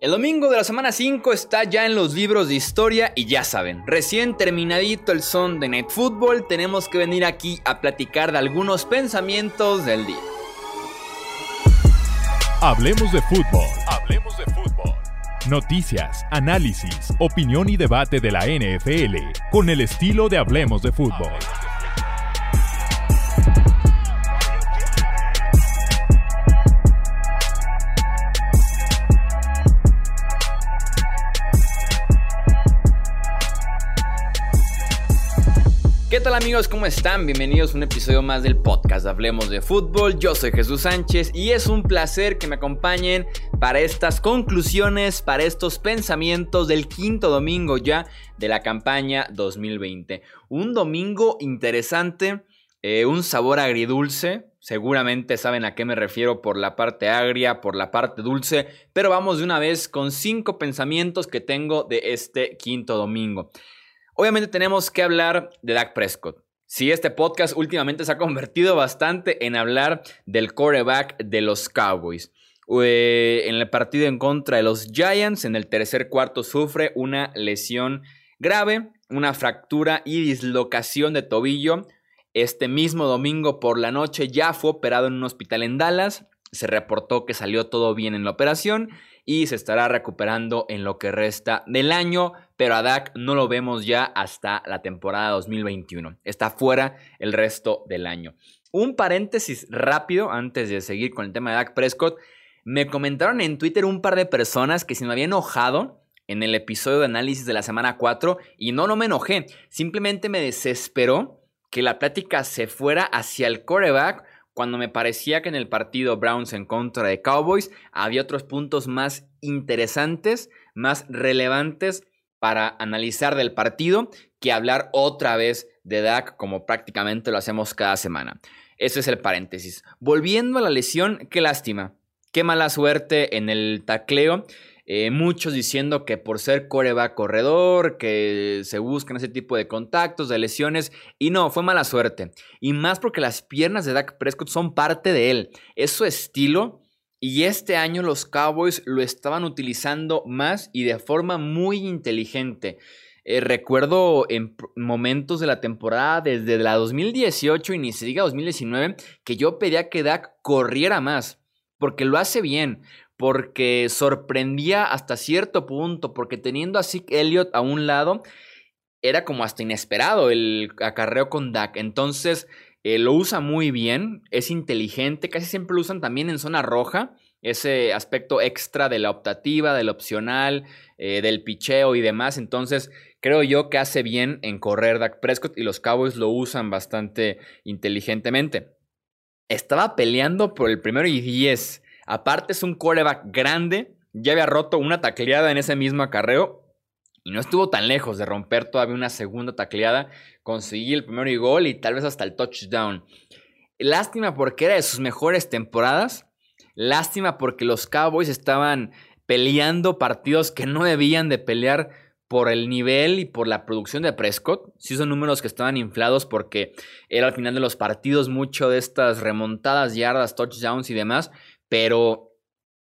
El domingo de la semana 5 está ya en los libros de historia y ya saben, recién terminadito el son de Net Football, tenemos que venir aquí a platicar de algunos pensamientos del día. Hablemos de fútbol. Hablemos de fútbol. Noticias, análisis, opinión y debate de la NFL con el estilo de Hablemos de fútbol. ¿Qué tal amigos? ¿Cómo están? Bienvenidos a un episodio más del podcast Hablemos de Fútbol. Yo soy Jesús Sánchez y es un placer que me acompañen para estas conclusiones, para estos pensamientos del quinto domingo ya de la campaña 2020. Un domingo interesante, eh, un sabor agridulce. Seguramente saben a qué me refiero por la parte agria, por la parte dulce, pero vamos de una vez con cinco pensamientos que tengo de este quinto domingo. Obviamente tenemos que hablar de Dak Prescott. Sí, este podcast últimamente se ha convertido bastante en hablar del quarterback de los Cowboys. Eh, en el partido en contra de los Giants, en el tercer cuarto sufre una lesión grave, una fractura y dislocación de tobillo. Este mismo domingo por la noche ya fue operado en un hospital en Dallas. Se reportó que salió todo bien en la operación y se estará recuperando en lo que resta del año, pero a Dak no lo vemos ya hasta la temporada 2021. Está fuera el resto del año. Un paréntesis rápido antes de seguir con el tema de Dak Prescott. Me comentaron en Twitter un par de personas que se me había enojado en el episodio de análisis de la semana 4 y no, no me enojé. Simplemente me desesperó que la plática se fuera hacia el coreback cuando me parecía que en el partido Browns en contra de Cowboys había otros puntos más interesantes, más relevantes para analizar del partido que hablar otra vez de Dak como prácticamente lo hacemos cada semana. Ese es el paréntesis. Volviendo a la lesión, qué lástima. Qué mala suerte en el tacleo. Eh, muchos diciendo que por ser coreback corredor, que se buscan ese tipo de contactos, de lesiones, y no, fue mala suerte. Y más porque las piernas de Dak Prescott son parte de él, es su estilo, y este año los Cowboys lo estaban utilizando más y de forma muy inteligente. Eh, recuerdo en momentos de la temporada desde la 2018 y ni se diga 2019 que yo pedía que Dak corriera más, porque lo hace bien, porque sorprendía hasta cierto punto, porque teniendo a Zeke Elliott a un lado, era como hasta inesperado el acarreo con Dak. Entonces, eh, lo usa muy bien, es inteligente, casi siempre lo usan también en zona roja, ese aspecto extra de la optativa, del opcional, eh, del picheo y demás. Entonces, creo yo que hace bien en correr Dak Prescott y los Cowboys lo usan bastante inteligentemente. Estaba peleando por el primero y 10 Aparte es un coreback grande, ya había roto una tacleada en ese mismo acarreo y no estuvo tan lejos de romper todavía una segunda tacleada. Conseguí el primero y gol y tal vez hasta el touchdown. Lástima porque era de sus mejores temporadas. Lástima porque los Cowboys estaban peleando partidos que no debían de pelear por el nivel y por la producción de Prescott. Sí son números que estaban inflados porque era al final de los partidos mucho de estas remontadas, yardas, touchdowns y demás pero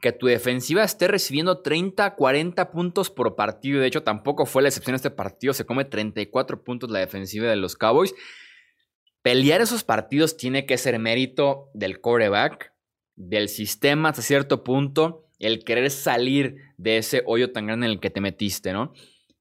que tu defensiva esté recibiendo 30, 40 puntos por partido. De hecho, tampoco fue la excepción este partido. Se come 34 puntos la defensiva de los Cowboys. Pelear esos partidos tiene que ser mérito del quarterback, del sistema hasta cierto punto, el querer salir de ese hoyo tan grande en el que te metiste, ¿no?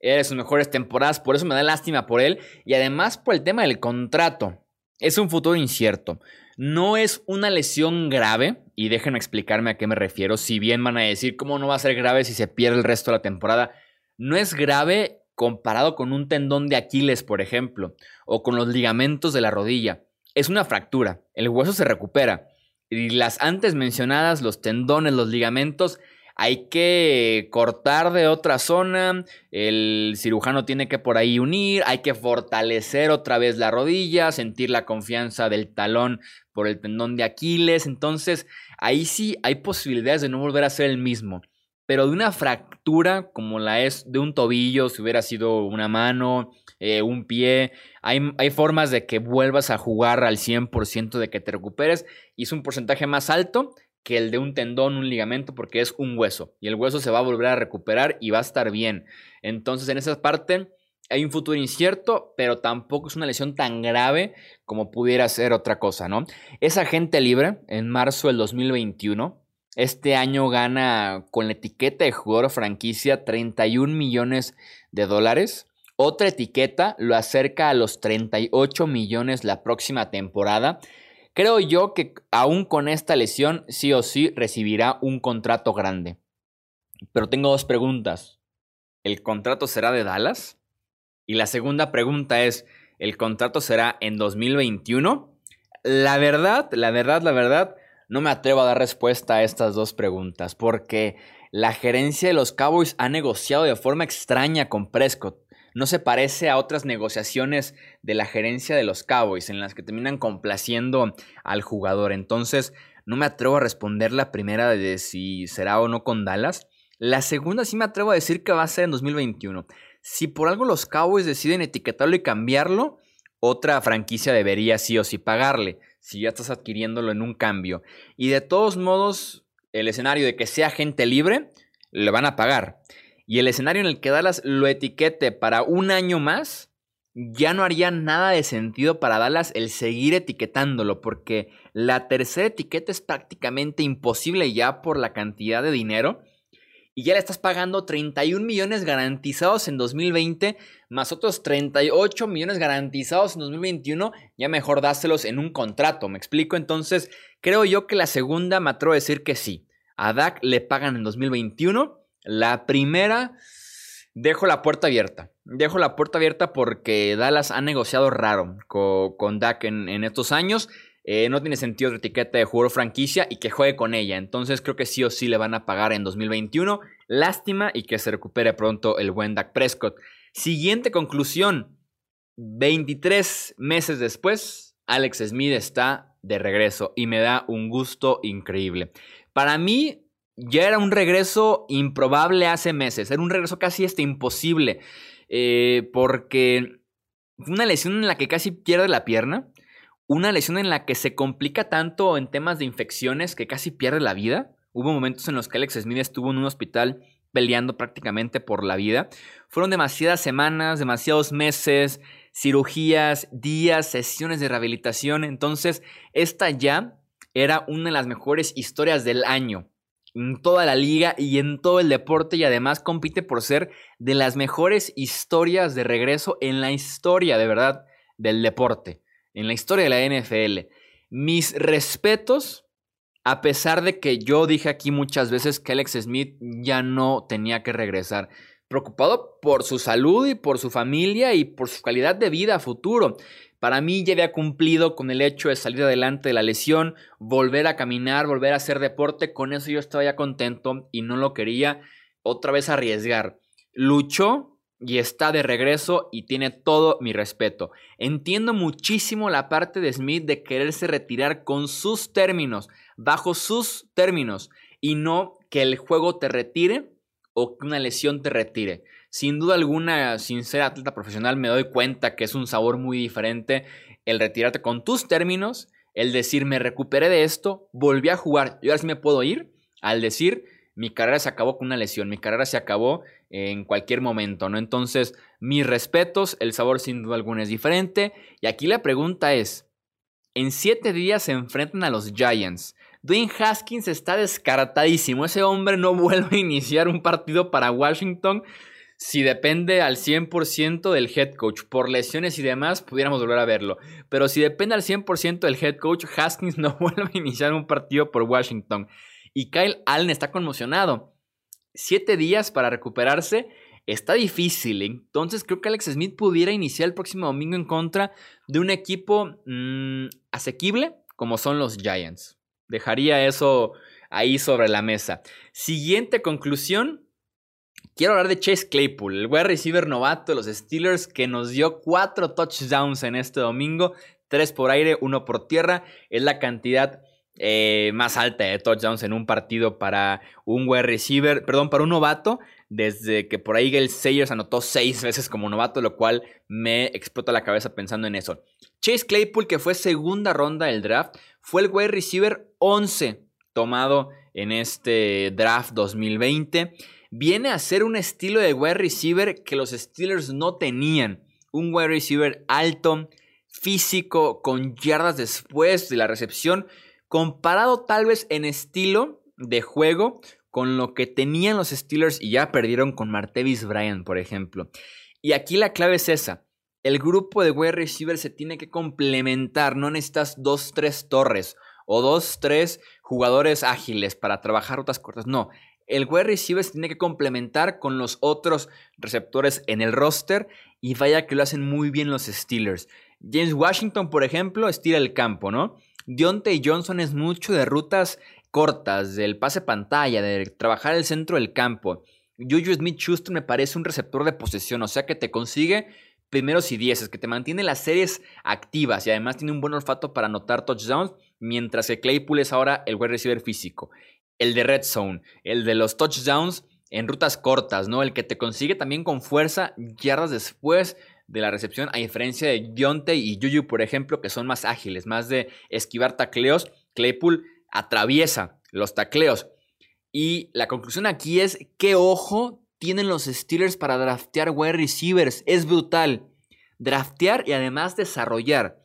Eres sus mejores temporadas, por eso me da lástima por él y además por el tema del contrato. Es un futuro incierto. No es una lesión grave, y déjenme explicarme a qué me refiero, si bien van a decir cómo no va a ser grave si se pierde el resto de la temporada. No es grave comparado con un tendón de Aquiles, por ejemplo, o con los ligamentos de la rodilla. Es una fractura, el hueso se recupera. Y las antes mencionadas, los tendones, los ligamentos, hay que cortar de otra zona, el cirujano tiene que por ahí unir, hay que fortalecer otra vez la rodilla, sentir la confianza del talón por el tendón de Aquiles, entonces ahí sí hay posibilidades de no volver a ser el mismo. Pero de una fractura como la es de un tobillo, si hubiera sido una mano, eh, un pie, hay, hay formas de que vuelvas a jugar al 100% de que te recuperes y es un porcentaje más alto que el de un tendón, un ligamento, porque es un hueso. Y el hueso se va a volver a recuperar y va a estar bien. Entonces, en esa parte hay un futuro incierto, pero tampoco es una lesión tan grave como pudiera ser otra cosa, ¿no? Es agente libre en marzo del 2021. Este año gana con la etiqueta de jugador franquicia 31 millones de dólares. Otra etiqueta lo acerca a los 38 millones la próxima temporada. Creo yo que aún con esta lesión, sí o sí recibirá un contrato grande. Pero tengo dos preguntas. ¿El contrato será de Dallas? Y la segunda pregunta es, ¿el contrato será en 2021? La verdad, la verdad, la verdad, no me atrevo a dar respuesta a estas dos preguntas porque la gerencia de los Cowboys ha negociado de forma extraña con Prescott. No se parece a otras negociaciones de la gerencia de los Cowboys en las que terminan complaciendo al jugador. Entonces, no me atrevo a responder la primera de si será o no con Dallas. La segunda sí me atrevo a decir que va a ser en 2021. Si por algo los Cowboys deciden etiquetarlo y cambiarlo, otra franquicia debería sí o sí pagarle, si ya estás adquiriéndolo en un cambio. Y de todos modos, el escenario de que sea gente libre, le van a pagar. Y el escenario en el que Dallas lo etiquete para un año más, ya no haría nada de sentido para Dallas el seguir etiquetándolo, porque la tercera etiqueta es prácticamente imposible ya por la cantidad de dinero y ya le estás pagando 31 millones garantizados en 2020, más otros 38 millones garantizados en 2021, ya mejor dáselos en un contrato, ¿me explico? Entonces, creo yo que la segunda me atrevo a decir que sí. A Dak le pagan en 2021. La primera, dejo la puerta abierta. Dejo la puerta abierta porque Dallas ha negociado raro con, Dak en, estos años. Eh, no tiene sentido la etiqueta de jugador franquicia y que juegue con ella. Entonces creo que sí o sí le van a pagar en 2021. Lástima y que se recupere pronto el buen Dak Prescott. Siguiente conclusión. 23 meses después, Alex Smith está de regreso y me da un gusto increíble. Para mí ya era un regreso improbable hace meses. Era un regreso casi este imposible. Eh, porque fue una lesión en la que casi pierde la pierna una lesión en la que se complica tanto en temas de infecciones que casi pierde la vida. Hubo momentos en los que Alex Smith estuvo en un hospital peleando prácticamente por la vida. Fueron demasiadas semanas, demasiados meses, cirugías, días, sesiones de rehabilitación. Entonces, esta ya era una de las mejores historias del año en toda la liga y en todo el deporte y además compite por ser de las mejores historias de regreso en la historia de verdad del deporte en la historia de la NFL. Mis respetos, a pesar de que yo dije aquí muchas veces que Alex Smith ya no tenía que regresar. Preocupado por su salud y por su familia y por su calidad de vida a futuro. Para mí ya había cumplido con el hecho de salir adelante de la lesión, volver a caminar, volver a hacer deporte. Con eso yo estaba ya contento y no lo quería otra vez arriesgar. Luchó y está de regreso y tiene todo mi respeto. Entiendo muchísimo la parte de Smith de quererse retirar con sus términos, bajo sus términos, y no que el juego te retire o que una lesión te retire. Sin duda alguna, sin ser atleta profesional, me doy cuenta que es un sabor muy diferente el retirarte con tus términos, el decir me recuperé de esto, volví a jugar y ahora sí me puedo ir, al decir mi carrera se acabó con una lesión, mi carrera se acabó en cualquier momento, ¿no? Entonces, mis respetos, el sabor sin duda alguna es diferente. Y aquí la pregunta es, en siete días se enfrentan a los Giants. Dwayne Haskins está descartadísimo. Ese hombre no vuelve a iniciar un partido para Washington si depende al 100% del head coach. Por lesiones y demás, pudiéramos volver a verlo. Pero si depende al 100% del head coach, Haskins no vuelve a iniciar un partido por Washington. Y Kyle Allen está conmocionado siete días para recuperarse está difícil. Entonces creo que Alex Smith pudiera iniciar el próximo domingo en contra de un equipo mm, asequible como son los Giants. Dejaría eso ahí sobre la mesa. Siguiente conclusión. Quiero hablar de Chase Claypool, el wide receiver novato de los Steelers que nos dio cuatro touchdowns en este domingo, tres por aire, uno por tierra. Es la cantidad eh, más alta de touchdowns en un partido para un wide receiver, perdón, para un novato, desde que por ahí el Sayers anotó seis veces como novato, lo cual me explota la cabeza pensando en eso. Chase Claypool, que fue segunda ronda del draft, fue el wide receiver 11 tomado en este draft 2020. Viene a ser un estilo de wide receiver que los Steelers no tenían. Un wide receiver alto, físico, con yardas después de la recepción, comparado tal vez en estilo de juego con lo que tenían los Steelers y ya perdieron con Martevis Bryant, por ejemplo. Y aquí la clave es esa. El grupo de wide receivers se tiene que complementar, no necesitas dos, tres torres o dos, tres jugadores ágiles para trabajar rutas cortas, no. El wide receiver se tiene que complementar con los otros receptores en el roster y vaya que lo hacen muy bien los Steelers. James Washington, por ejemplo, estira el campo, ¿no? Deontay Johnson es mucho de rutas cortas, del pase pantalla, de trabajar el centro del campo. Juju Smith Schuster me parece un receptor de posesión, o sea que te consigue primeros y dieces, que te mantiene las series activas y además tiene un buen olfato para anotar touchdowns, mientras que Claypool es ahora el wide receiver físico, el de red zone, el de los touchdowns en rutas cortas, ¿no? El que te consigue también con fuerza yardas después de la recepción, a diferencia de Dionte y Juju, por ejemplo, que son más ágiles, más de esquivar tacleos. Claypool atraviesa los tacleos. Y la conclusión aquí es qué ojo tienen los Steelers para draftear wide receivers. Es brutal. Draftear y además desarrollar.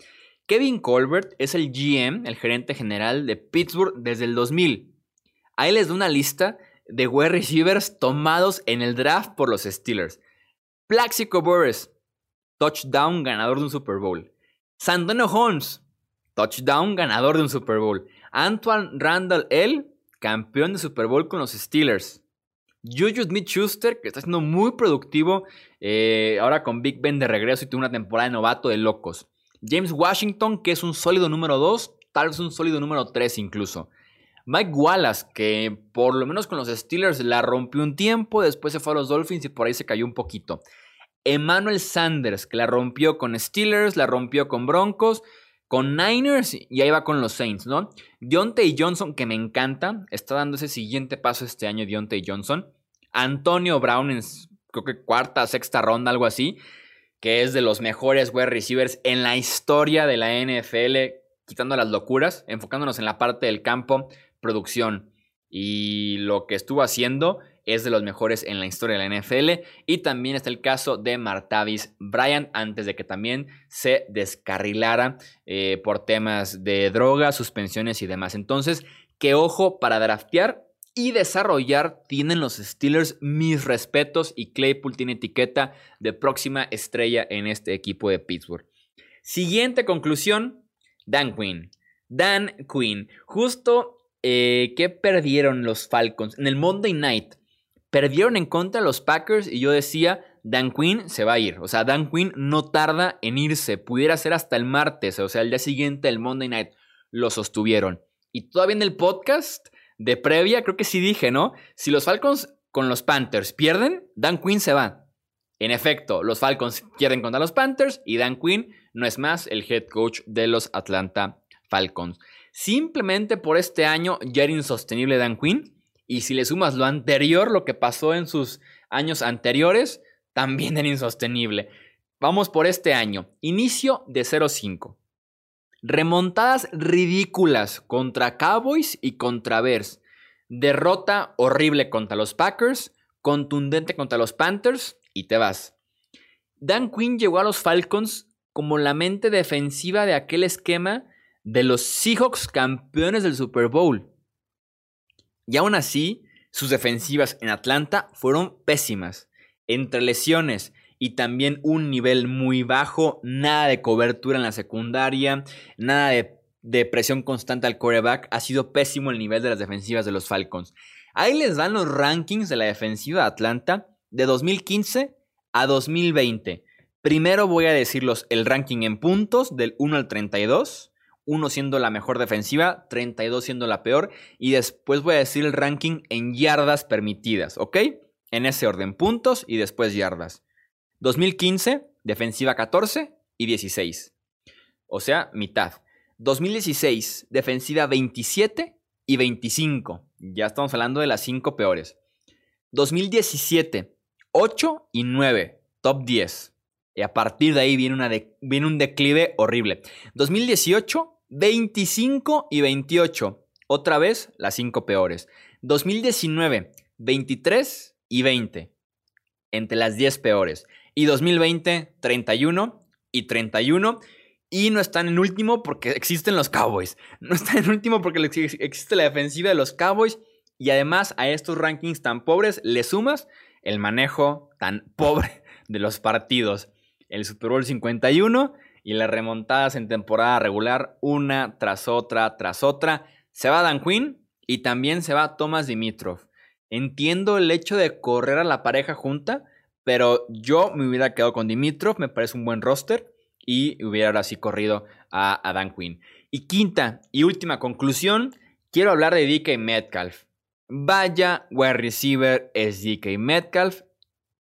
Kevin Colbert es el GM, el gerente general de Pittsburgh desde el 2000. Ahí les da una lista de wide receivers tomados en el draft por los Steelers. Plaxico Burress, touchdown ganador de un Super Bowl. Santonio Holmes, touchdown ganador de un Super Bowl. Antoine Randall L., campeón de Super Bowl con los Steelers. Juju Smith Schuster, que está siendo muy productivo eh, ahora con Big Ben de regreso y tuvo una temporada de novato de locos. James Washington, que es un sólido número 2, tal vez un sólido número 3 incluso. Mike Wallace, que por lo menos con los Steelers la rompió un tiempo, después se fue a los Dolphins y por ahí se cayó un poquito. Emmanuel Sanders, que la rompió con Steelers, la rompió con Broncos, con Niners y ahí va con los Saints, ¿no? Deontay Johnson, que me encanta, está dando ese siguiente paso este año, Deontay Johnson. Antonio Brown en creo que cuarta, sexta ronda, algo así, que es de los mejores wide receivers en la historia de la NFL, quitando las locuras, enfocándonos en la parte del campo, producción. Y lo que estuvo haciendo es de los mejores en la historia de la NFL. Y también está el caso de Martavis Bryant, antes de que también se descarrilara eh, por temas de drogas, suspensiones y demás. Entonces, qué ojo para draftear y desarrollar tienen los Steelers mis respetos y Claypool tiene etiqueta de próxima estrella en este equipo de Pittsburgh. Siguiente conclusión, Dan Quinn. Dan Quinn, justo eh, que perdieron los Falcons en el Monday Night. Perdieron en contra los Packers y yo decía, Dan Quinn se va a ir. O sea, Dan Quinn no tarda en irse. Pudiera ser hasta el martes, o sea, el día siguiente, el Monday Night. Lo sostuvieron. Y todavía en el podcast de previa, creo que sí dije, ¿no? Si los Falcons con los Panthers pierden, Dan Quinn se va. En efecto, los Falcons pierden contra los Panthers y Dan Quinn no es más el head coach de los Atlanta Falcons. Simplemente por este año ya era insostenible Dan Quinn y si le sumas lo anterior, lo que pasó en sus años anteriores, también era insostenible. Vamos por este año. Inicio de 0-5. Remontadas ridículas contra Cowboys y contra Bears. Derrota horrible contra los Packers. Contundente contra los Panthers. Y te vas. Dan Quinn llegó a los Falcons como la mente defensiva de aquel esquema de los Seahawks campeones del Super Bowl. Y aún así, sus defensivas en Atlanta fueron pésimas. Entre lesiones y también un nivel muy bajo, nada de cobertura en la secundaria, nada de, presión constante al quarterback, ha sido pésimo el nivel de las defensivas de los Falcons. Ahí les dan los rankings de la defensiva de Atlanta de 2015 a 2020. Primero voy a decirlos el ranking en puntos del 1 al 32. 1 siendo la mejor defensiva, 32 siendo la peor, y después voy a decir el ranking en yardas permitidas, ¿ok? En ese orden, puntos y después yardas. 2015, defensiva 14 y 16. O sea, mitad. 2016, defensiva 27 y 25. Ya estamos hablando de las 5 peores. 2017, 8 y 9, top 10. Y a partir de ahí viene, una viene un declive horrible. 2018, 25 y 28. Otra vez, las cinco peores. 2019, 23 y 20. Entre las 10 peores. Y 2020, 31 y 31. Y no están en último porque existen los Cowboys. No están en último porque existe la defensiva de los Cowboys. Y además a estos rankings tan pobres le sumas el manejo tan pobre de los partidos. El Super Bowl 51 y las remontadas en temporada regular una tras otra tras otra. Se va Dan Quinn y también se va Thomas Dimitrov. Entiendo el hecho de correr a la pareja junta, pero yo me hubiera quedado con Dimitrov, me parece un buen roster y hubiera ahora sí corrido a, Dan Quinn. Y quinta y última conclusión, quiero hablar de DK Metcalf. Vaya wide receiver es DK Metcalf.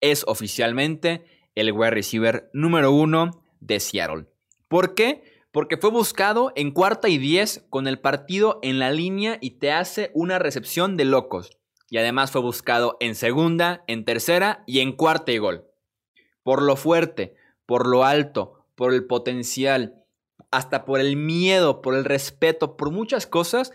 Es oficialmente el wide receiver número uno de Seattle. ¿Por qué? Porque fue buscado en cuarta y diez con el partido en la línea y te hace una recepción de locos. Y además fue buscado en segunda, en tercera y en cuarta y gol. Por lo fuerte, por lo alto, por el potencial, hasta por el miedo, por el respeto, por muchas cosas,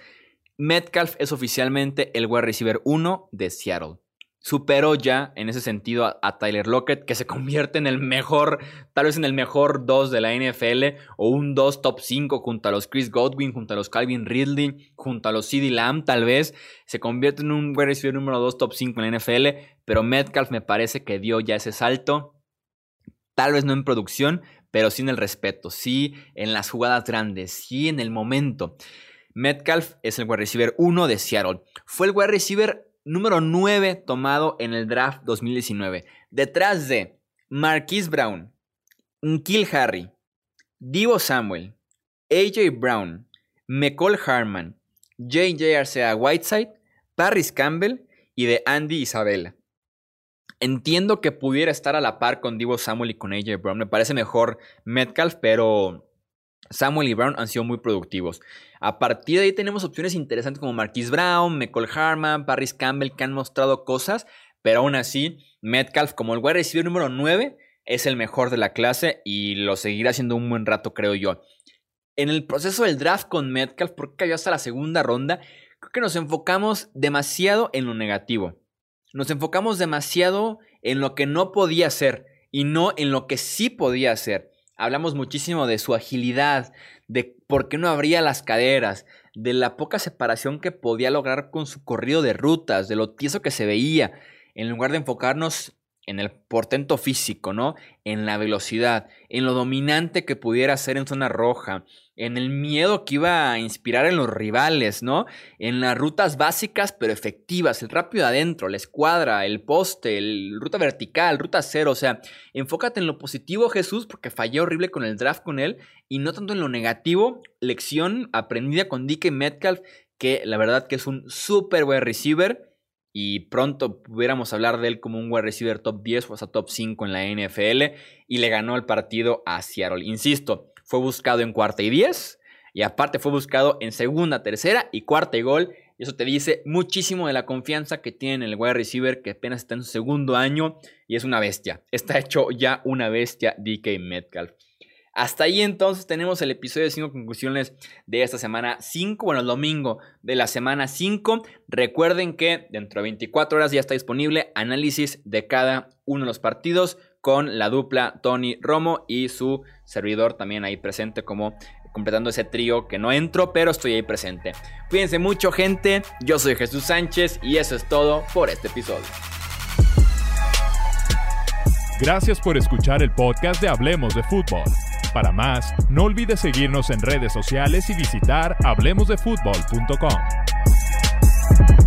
Metcalf es oficialmente el wide receiver 1 de Seattle. Superó ya en ese sentido a, Tyler Lockett, que se convierte en el mejor, tal vez en el mejor 2 de la NFL, o un 2 top 5 junto a los Chris Godwin, junto a los Calvin Ridley, junto a los CD Lamb, tal vez. Se convierte en un wide receiver número 2 top 5 en la NFL, pero Metcalf me parece que dio ya ese salto. Tal vez no en producción, pero sí en el respeto, sí en las jugadas grandes, sí en el momento. Metcalf es el wide receiver 1 de Seattle. Fue el wide receiver número 9 tomado en el draft 2019. Detrás de Marquise Brown, Kill Harry, Divo Samuel, AJ Brown, McCall Harman, JJ Arcea Whiteside, Paris Campbell y de Andy Isabella. Entiendo que pudiera estar a la par con Divo Samuel y con AJ Brown. Me parece mejor Metcalf, pero Samuel y Brown han sido muy productivos. A partir de ahí tenemos opciones interesantes como Marquise Brown, McCall Harman, Paris Campbell que han mostrado cosas, pero aún así Metcalf como el wide receiver número 9 es el mejor de la clase y lo seguirá haciendo un buen rato creo yo. En el proceso del draft con Metcalf, porque cayó hasta la segunda ronda, creo que nos enfocamos demasiado en lo negativo. Nos enfocamos demasiado en lo que no podía hacer y no en lo que sí podía hacer. Hablamos muchísimo de su agilidad, de por qué no abría las caderas, de la poca separación que podía lograr con su corrido de rutas, de lo tieso que se veía, en lugar de enfocarnos en el portento físico, ¿no? En la velocidad, en lo dominante que pudiera ser en zona roja, en el miedo que iba a inspirar en los rivales, ¿no? En las rutas básicas pero efectivas, el rápido adentro, la escuadra, el poste, el ruta vertical, ruta cero, o sea, enfócate en lo positivo Jesús porque fallé horrible con el draft con él y no tanto en lo negativo, lección aprendida con DK Metcalf que la verdad que es un súper buen receiver y pronto pudiéramos hablar de él como un wide receiver top 10 o hasta top 5 en la NFL y le ganó el partido a Seattle. Insisto, fue buscado en cuarta y 10 y aparte fue buscado en segunda, tercera y cuarta y gol. Eso te dice muchísimo de la confianza que tiene el wide receiver que apenas está en su segundo año y es una bestia. Está hecho ya una bestia DK Metcalf. Hasta ahí entonces tenemos el episodio de 5 conclusiones de esta semana 5, bueno, el domingo de la semana 5. Recuerden que dentro de 24 horas ya está disponible análisis de cada uno de los partidos con la dupla Tony Romo y su servidor también ahí presente como completando ese trío que no entro, pero estoy ahí presente. Cuídense mucho gente, yo soy Jesús Sánchez y eso es todo por este episodio. Gracias por escuchar el podcast de Hablemos de Fútbol. Para más, no olvides seguirnos en redes sociales y visitar hablemosdefutbol.com.